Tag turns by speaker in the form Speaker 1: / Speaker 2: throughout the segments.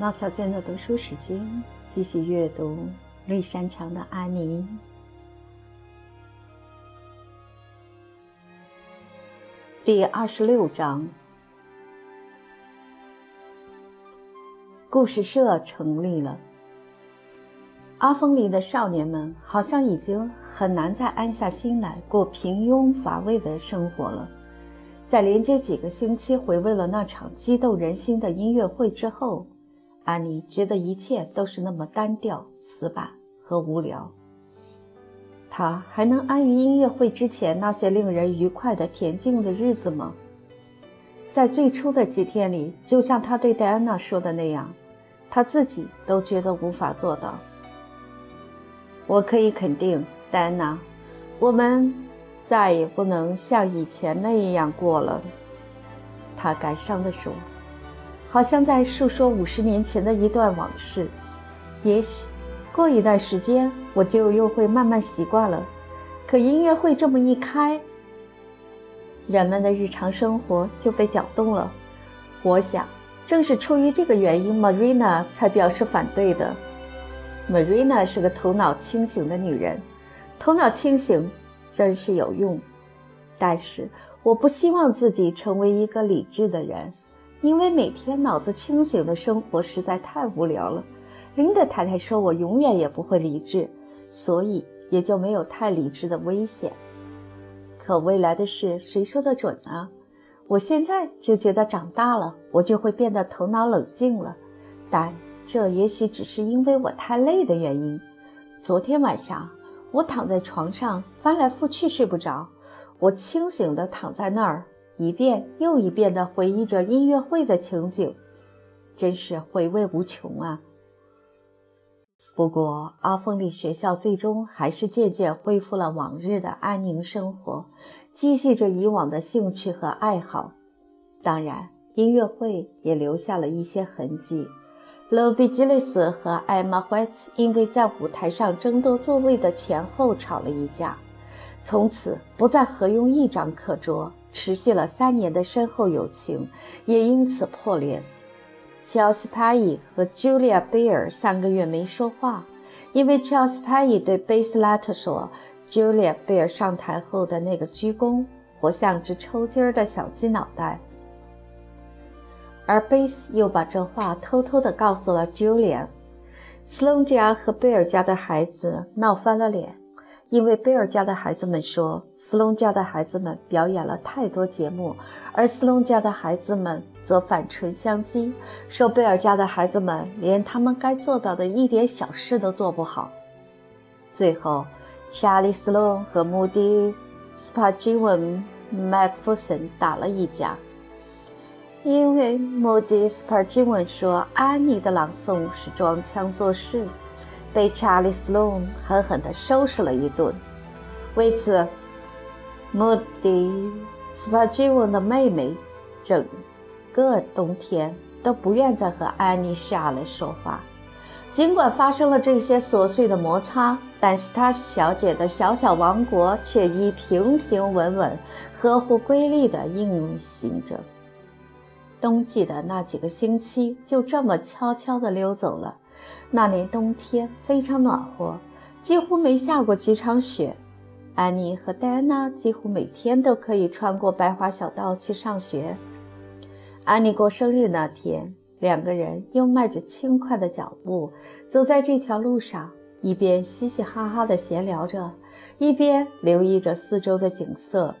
Speaker 1: 猫草间的读书时间，继续阅读《绿山墙的安妮》第二十六章。故事社成立了。阿峰里的少年们好像已经很难再安下心来过平庸乏味的生活了。在连接几个星期回味了那场激动人心的音乐会之后。安妮觉得一切都是那么单调、死板和无聊。她还能安于音乐会之前那些令人愉快的恬静的日子吗？在最初的几天里，就像她对戴安娜说的那样，她自己都觉得无法做到。我可以肯定，戴安娜，我们再也不能像以前那样过了。她感伤地说。好像在诉说五十年前的一段往事，也许过一段时间我就又会慢慢习惯了。可音乐会这么一开，人们的日常生活就被搅动了。我想，正是出于这个原因，Marina 才表示反对的。Marina 是个头脑清醒的女人，头脑清醒真是有用。但是，我不希望自己成为一个理智的人。因为每天脑子清醒的生活实在太无聊了，林德太太说我永远也不会理智，所以也就没有太理智的危险。可未来的事谁说得准呢？我现在就觉得长大了，我就会变得头脑冷静了，但这也许只是因为我太累的原因。昨天晚上我躺在床上翻来覆去睡不着，我清醒地躺在那儿。一遍又一遍地回忆着音乐会的情景，真是回味无穷啊！不过，阿峰里学校最终还是渐渐恢复了往日的安宁生活，继续着以往的兴趣和爱好。当然，音乐会也留下了一些痕迹。勒比基利斯和艾玛·怀特因为在舞台上争夺座位的前后吵了一架，从此不再合用一张课桌。持续了三年的深厚友情也因此破裂。乔斯帕伊和 Julia 贝尔三个月没说话，因为乔斯帕伊对贝斯拉特说：“Julia 贝尔上台后的那个鞠躬，活像只抽筋儿的小鸡脑袋。”而贝斯又把这话偷偷地告诉了 Julia。斯隆家和贝尔家的孩子闹翻了脸。因为贝尔家的孩子们说，斯隆家的孩子们表演了太多节目，而斯隆家的孩子们则反唇相讥，说贝尔家的孩子们连他们该做到的一点小事都做不好。最后，查理·斯隆和穆迪·斯帕金文·麦克弗森打了一架，因为穆迪·斯帕金文说安妮的朗诵是装腔作势。被查理·斯隆狠狠地收拾了一顿。为此，穆迪·斯帕吉文的妹妹整个冬天都不愿再和安妮·下来说话。尽管发生了这些琐碎的摩擦，但斯塔小姐的小小王国却已平平稳稳、合乎规律地运行着。冬季的那几个星期就这么悄悄地溜走了。那年冬天非常暖和，几乎没下过几场雪。安妮和戴安娜几乎每天都可以穿过白桦小道去上学。安妮过生日那天，两个人又迈着轻快的脚步走在这条路上，一边嘻嘻哈哈地闲聊着，一边留意着四周的景色。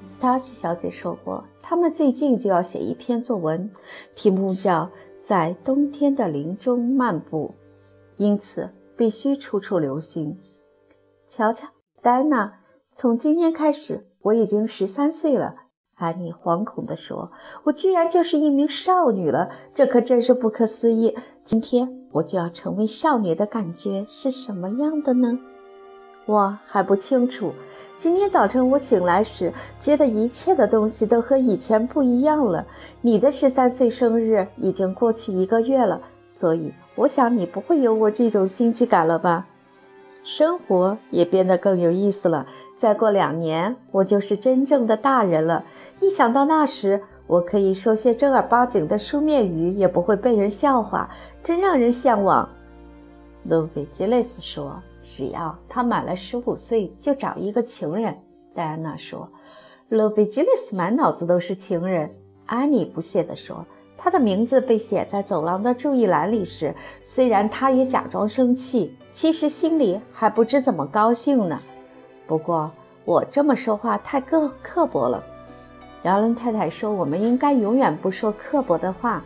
Speaker 1: 斯塔西小姐说过，他们最近就要写一篇作文，题目叫。在冬天的林中漫步，因此必须处处留心。瞧瞧，丹娜，从今天开始，我已经十三岁了。安妮惶恐地说：“我居然就是一名少女了，这可真是不可思议！今天我就要成为少女的感觉是什么样的呢？”我还不清楚。今天早晨我醒来时，觉得一切的东西都和以前不一样了。你的十三岁生日已经过去一个月了，所以我想你不会有我这种新奇感了吧？生活也变得更有意思了。再过两年，我就是真正的大人了。一想到那时，我可以说些正儿八经的书面语，也不会被人笑话，真让人向往。路比吉雷斯说：“只要他满了十五岁，就找一个情人。”戴安娜说：“路比吉雷斯满脑子都是情人。”安妮不屑地说：“他的名字被写在走廊的注意栏里时，虽然他也假装生气，其实心里还不知怎么高兴呢。不过我这么说话太刻刻薄了。”姚伦太太说：“我们应该永远不说刻薄的话。”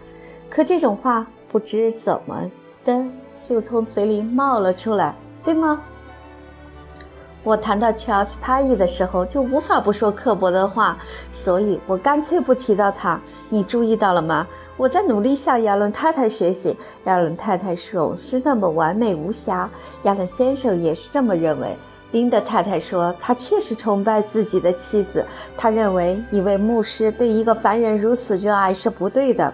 Speaker 1: 可这种话不知怎么的就从嘴里冒了出来，对吗？我谈到 Charles p a y 的时候就无法不说刻薄的话，所以我干脆不提到他。你注意到了吗？我在努力向亚伦太太学习。亚伦太太总是那么完美无瑕，亚伦先生也是这么认为。林德太太说：“他确实崇拜自己的妻子。他认为一位牧师对一个凡人如此热爱是不对的。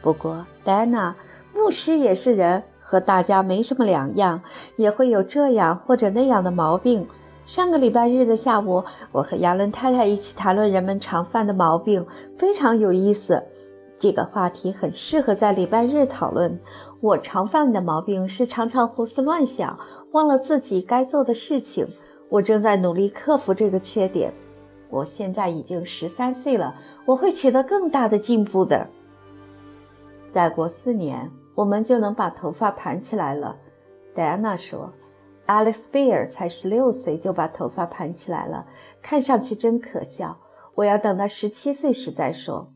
Speaker 1: 不过，戴安娜，牧师也是人，和大家没什么两样，也会有这样或者那样的毛病。上个礼拜日的下午，我和亚伦太太一起谈论人们常犯的毛病，非常有意思。”这个话题很适合在礼拜日讨论。我常犯的毛病是常常胡思乱想，忘了自己该做的事情。我正在努力克服这个缺点。我现在已经十三岁了，我会取得更大的进步的。再过四年，我们就能把头发盘起来了。戴安娜说：“Alex Bear 才十六岁就把头发盘起来了，看上去真可笑。我要等到十七岁时再说。”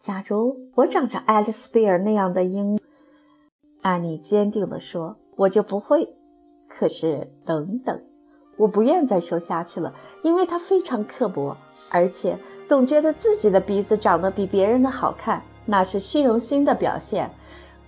Speaker 1: 假如我长着爱丽丝贝尔那样的英，安妮坚定地说：“我就不会。”可是，等等，我不愿再说下去了，因为他非常刻薄，而且总觉得自己的鼻子长得比别人的好看，那是虚荣心的表现。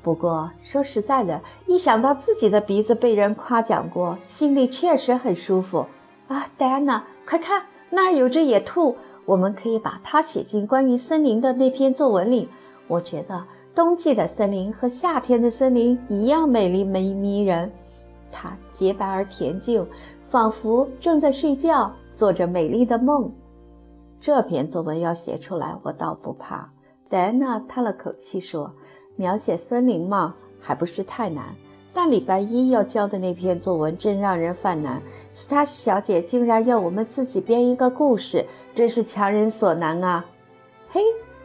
Speaker 1: 不过说实在的，一想到自己的鼻子被人夸奖过，心里确实很舒服啊！戴安娜，快看，那儿有只野兔。我们可以把它写进关于森林的那篇作文里。我觉得冬季的森林和夏天的森林一样美丽、美迷人。它洁白而恬静，仿佛正在睡觉，做着美丽的梦。这篇作文要写出来，我倒不怕。戴安娜叹了口气说：“描写森林嘛，还不是太难。”但礼拜一要交的那篇作文真让人犯难。斯塔小姐竟然要我们自己编一个故事，真是强人所难啊！嘿，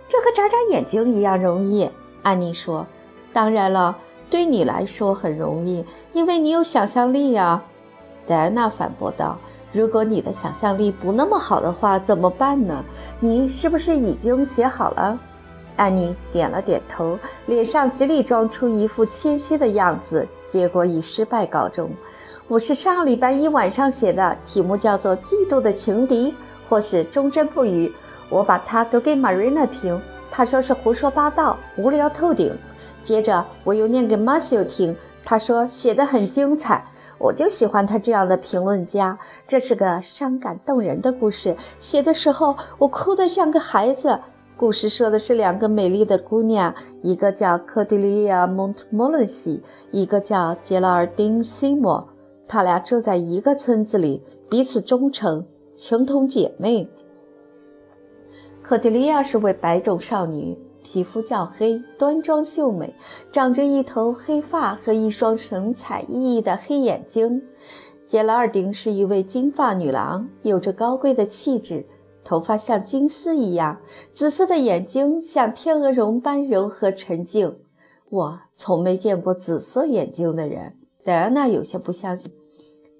Speaker 1: 这和眨眨眼睛一样容易。安妮说：“当然了，对你来说很容易，因为你有想象力呀。”戴安娜反驳道：“如果你的想象力不那么好的话，怎么办呢？你是不是已经写好了？”安妮点了点头，脸上极力装出一副谦虚的样子，结果以失败告终。我是上礼拜一晚上写的，题目叫做《嫉妒的情敌》，或是忠贞不渝。我把它读给 Marina 听，她说是胡说八道，无聊透顶。接着我又念给 Matthew 听，他说写得很精彩。我就喜欢他这样的评论家。这是个伤感动人的故事，写的时候我哭得像个孩子。故事说的是两个美丽的姑娘，一个叫科迪利亚·蒙特莫伦西，一个叫杰拉尔丁·西莫。她俩住在一个村子里，彼此忠诚，情同姐妹。科迪利亚是位白种少女，皮肤较黑，端庄秀美，长着一头黑发和一双神采奕奕的黑眼睛。杰拉尔丁是一位金发女郎，有着高贵的气质。头发像金丝一样，紫色的眼睛像天鹅绒般柔和沉静。我从没见过紫色眼睛的人。戴安娜有些不相信。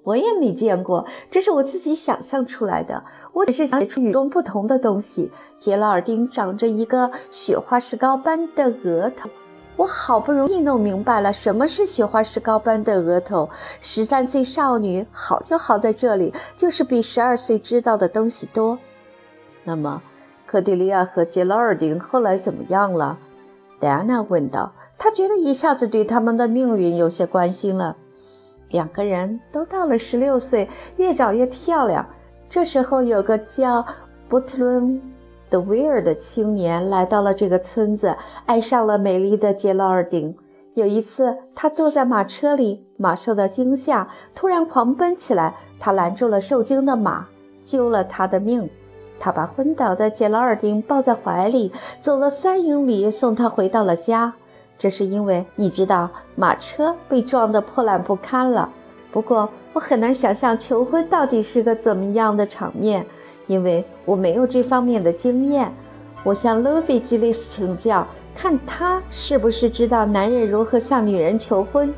Speaker 1: 我也没见过，这是我自己想象出来的。我只是想写出与众不同的东西。杰拉尔丁长着一个雪花石膏般的额头。我好不容易弄明白了什么是雪花石膏般的额头。十三岁少女好就好在这里，就是比十二岁知道的东西多。那么，科迪利亚和杰拉尔丁后来怎么样了？戴安娜问道。她觉得一下子对他们的命运有些关心了。两个人都到了十六岁，越长越漂亮。这时候，有个叫布特伦德威尔的青年来到了这个村子，爱上了美丽的杰拉尔丁。有一次，他坐在马车里，马受到惊吓，突然狂奔起来。他拦住了受惊的马，救了他的命。他把昏倒的杰劳尔丁抱在怀里，走了三英里，送他回到了家。这是因为你知道，马车被撞得破烂不堪了。不过，我很难想象求婚到底是个怎么样的场面，因为我没有这方面的经验。我向勒菲基利斯请教，看他是不是知道男人如何向女人求婚。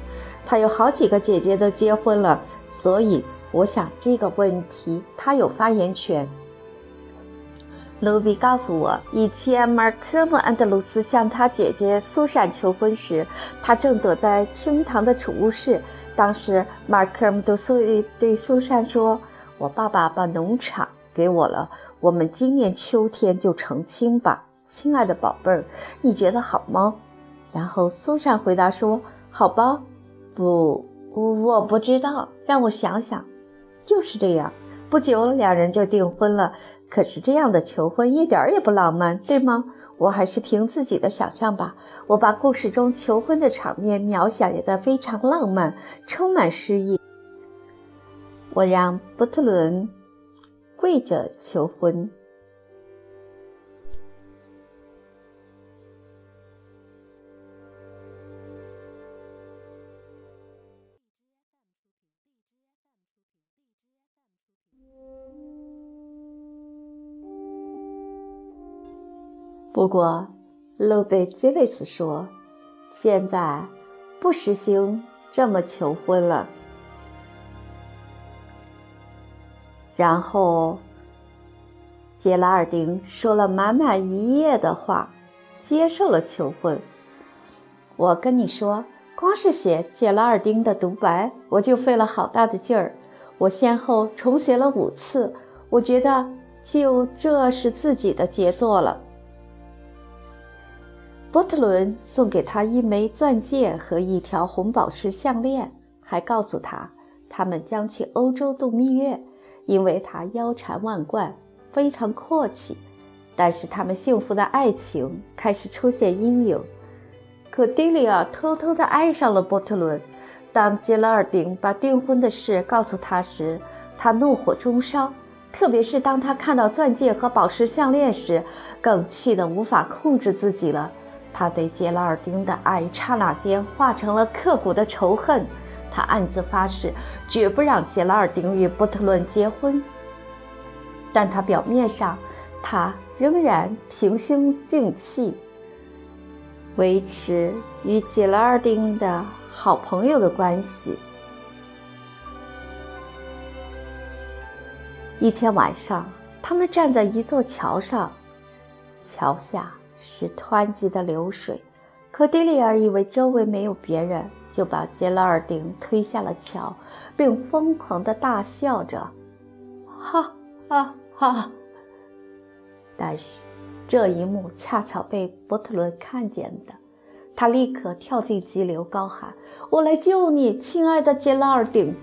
Speaker 1: 他有好几个姐姐都结婚了，所以我想这个问题他有发言权。卢比告诉我，以前马克姆·安德鲁斯向他姐姐苏珊求婚时，他正躲在厅堂的储物室。当时，马克姆对苏对苏珊说：“我爸爸把农场给我了，我们今年秋天就成亲吧，亲爱的宝贝儿，你觉得好吗？”然后苏珊回答说：“好吧，不，我不知道，让我想想。”就是这样，不久两人就订婚了。可是这样的求婚一点也不浪漫，对吗？我还是凭自己的想象吧。我把故事中求婚的场面描写的非常浪漫，充满诗意。我让波特伦跪着求婚。不过，路贝吉雷斯说：“现在不实行这么求婚了。”然后，杰拉尔丁说了满满一页的话，接受了求婚。我跟你说，光是写杰拉尔丁的独白，我就费了好大的劲儿。我先后重写了五次，我觉得就这是自己的杰作了。波特伦送给他一枚钻戒和一条红宝石项链，还告诉他他们将去欧洲度蜜月，因为他腰缠万贯，非常阔气。但是他们幸福的爱情开始出现阴影。可迪利亚偷偷地爱上了波特伦。当杰拉尔丁把订婚的事告诉他时，他怒火中烧。特别是当他看到钻戒和宝石项链时，更气得无法控制自己了。他对杰拉尔丁的爱刹那间化成了刻骨的仇恨，他暗自发誓绝不让杰拉尔丁与波特伦结婚。但他表面上，他仍然平心静气，维持与杰拉尔丁的好朋友的关系。一天晚上，他们站在一座桥上，桥下。是湍急的流水，可迪利尔以为周围没有别人，就把杰拉尔丁推下了桥，并疯狂地大笑着，哈哈哈！但是这一幕恰巧被波特伦看见的，他立刻跳进急流，高喊：“我来救你，亲爱的杰拉尔丁！”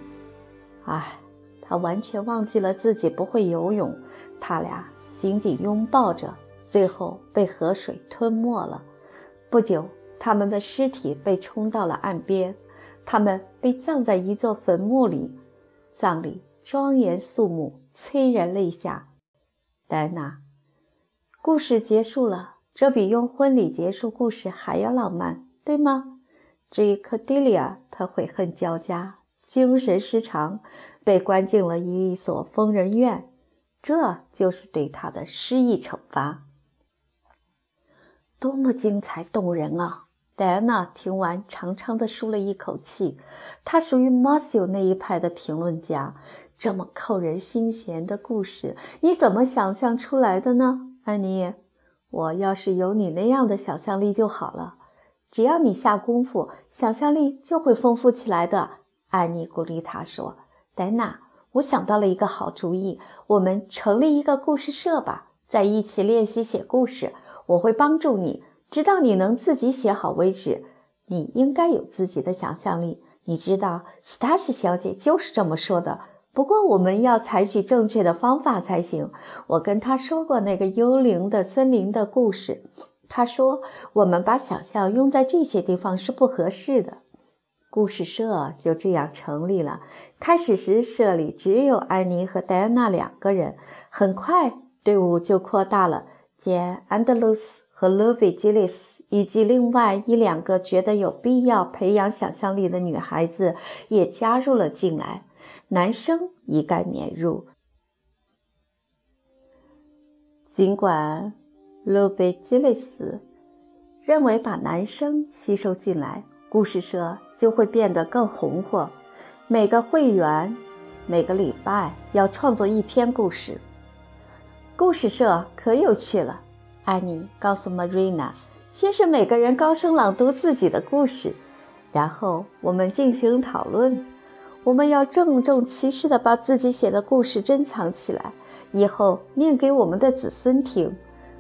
Speaker 1: 唉，他完全忘记了自己不会游泳，他俩紧紧拥抱着。最后被河水吞没了。不久，他们的尸体被冲到了岸边，他们被葬在一座坟墓里，葬礼庄严肃穆，催人泪下。戴安娜，故事结束了，这比用婚礼结束故事还要浪漫，对吗？至于克迪利亚，他悔恨交加，精神失常，被关进了一所疯人院，这就是对他的失忆惩罚。多么精彩动人啊！戴安娜听完，长长的舒了一口气。她属于马修那一派的评论家。这么扣人心弦的故事，你怎么想象出来的呢，安妮？我要是有你那样的想象力就好了。只要你下功夫，想象力就会丰富起来的。安妮鼓励他说：“戴安娜，我想到了一个好主意，我们成立一个故事社吧，在一起练习写故事。”我会帮助你，直到你能自己写好为止。你应该有自己的想象力，你知道，斯塔西小姐就是这么说的。不过，我们要采取正确的方法才行。我跟她说过那个幽灵的森林的故事，她说我们把想象用在这些地方是不合适的。故事社就这样成立了。开始时，社里只有安妮和戴安娜两个人。很快。队伍就扩大了。简·安德鲁斯和勒维基利斯以及另外一两个觉得有必要培养想象力的女孩子也加入了进来，男生一概免入。尽管勒维基利斯认为把男生吸收进来，故事社就会变得更红火。每个会员每个礼拜要创作一篇故事。故事社可有趣了，安妮告诉 Marina：“ 先是每个人高声朗读自己的故事，然后我们进行讨论。我们要郑重其事地把自己写的故事珍藏起来，以后念给我们的子孙听。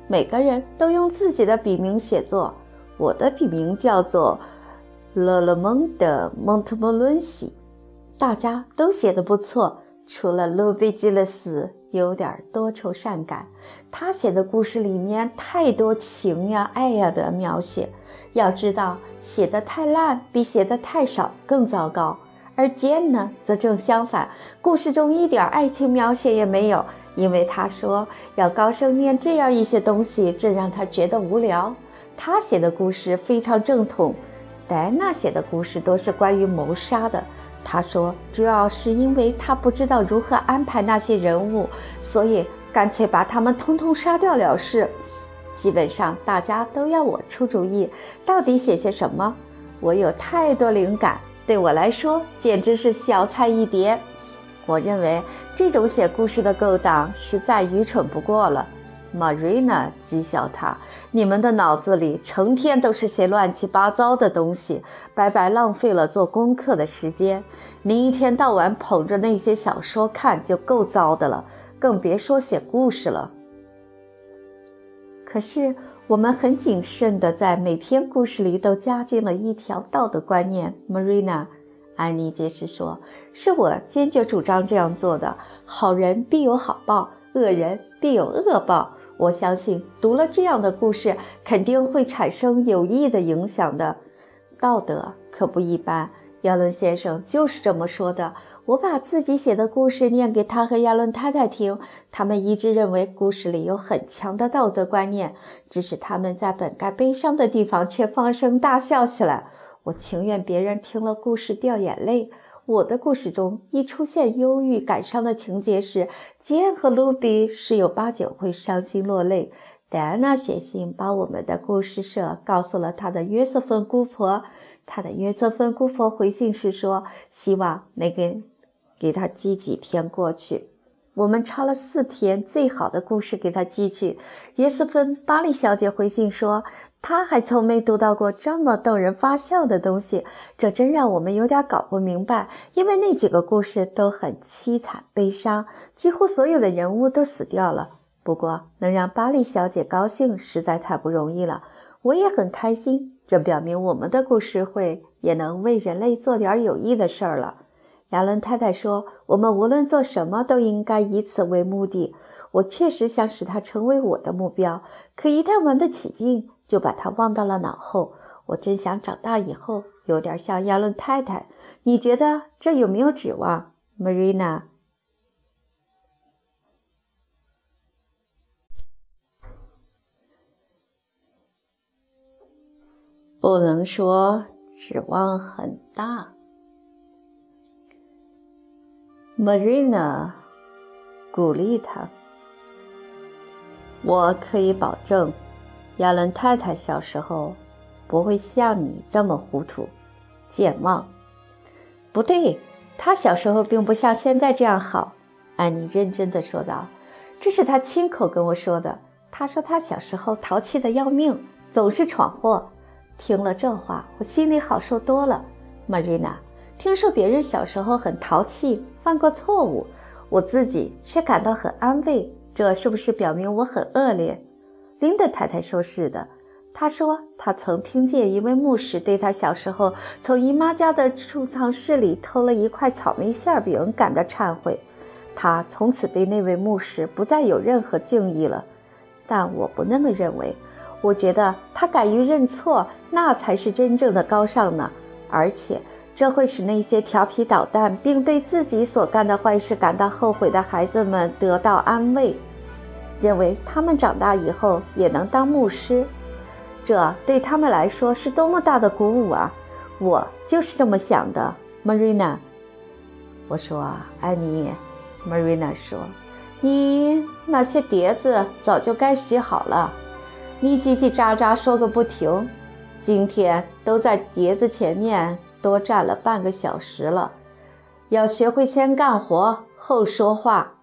Speaker 1: 每个人都用自己的笔名写作，我的笔名叫做勒勒蒙的蒙特莫伦西。大家都写得不错，除了路贝基勒斯。”有点多愁善感，他写的故事里面太多情呀、爱呀的描写。要知道，写的太烂比写的太少更糟糕。而剑呢，则正相反，故事中一点爱情描写也没有，因为他说要高声念这样一些东西，这让他觉得无聊。他写的故事非常正统，戴安娜写的故事都是关于谋杀的。他说：“主要是因为他不知道如何安排那些人物，所以干脆把他们通通杀掉了事。基本上大家都要我出主意，到底写些什么？我有太多灵感，对我来说简直是小菜一碟。我认为这种写故事的勾当实在愚蠢不过了。” Marina 讥笑他：“你们的脑子里成天都是些乱七八糟的东西，白白浪费了做功课的时间。您一天到晚捧着那些小说看就够糟的了，更别说写故事了。”可是我们很谨慎地在每篇故事里都加进了一条道德观念。Marina，安妮解释说：“是我坚决主张这样做的。好人必有好报，恶人必有恶报。”我相信读了这样的故事，肯定会产生有益的影响的。道德可不一般，亚伦先生就是这么说的。我把自己写的故事念给他和亚伦太太听，他们一致认为故事里有很强的道德观念，只是他们在本该悲伤的地方却放声大笑起来。我情愿别人听了故事掉眼泪。我的故事中一出现忧郁感伤的情节时，吉恩和卢比十有八九会伤心落泪。戴安娜写信把我们的故事社告诉了她的约瑟芬姑婆，她的约瑟芬姑婆回信是说，希望能给给她寄几篇过去。我们抄了四篇最好的故事给他寄去。约瑟芬·巴利小姐回信说，她还从没读到过这么逗人发笑的东西，这真让我们有点搞不明白。因为那几个故事都很凄惨悲伤，几乎所有的人物都死掉了。不过能让巴利小姐高兴实在太不容易了，我也很开心。这表明我们的故事会也能为人类做点有益的事儿了。亚伦太太说：“我们无论做什么，都应该以此为目的。我确实想使它成为我的目标，可一旦玩得起劲，就把它忘到了脑后。我真想长大以后有点像亚伦太太。你觉得这有没有指望，Marina？不能说指望很大。” Marina 鼓励他：“我可以保证，亚伦太太小时候不会像你这么糊涂、健忘。不对，她小时候并不像现在这样好。”安妮认真地说道：“这是她亲口跟我说的。她说她小时候淘气的要命，总是闯祸。听了这话，我心里好受多了。”Marina。听说别人小时候很淘气，犯过错误，我自己却感到很安慰。这是不是表明我很恶劣？林德太太说是的。她说她曾听见一位牧师对她小时候从姨妈家的储藏室里偷了一块草莓馅饼感到忏悔。她从此对那位牧师不再有任何敬意了。但我不那么认为。我觉得他敢于认错，那才是真正的高尚呢。而且。这会使那些调皮捣蛋并对自己所干的坏事感到后悔的孩子们得到安慰。认为他们长大以后也能当牧师，这对他们来说是多么大的鼓舞啊！我就是这么想的，Marina。我说：“安妮。”Marina 说：“你那些碟子早就该洗好了，你叽叽喳喳说个不停，今天都在碟子前面多站了半个小时了。要学会先干活后说话。”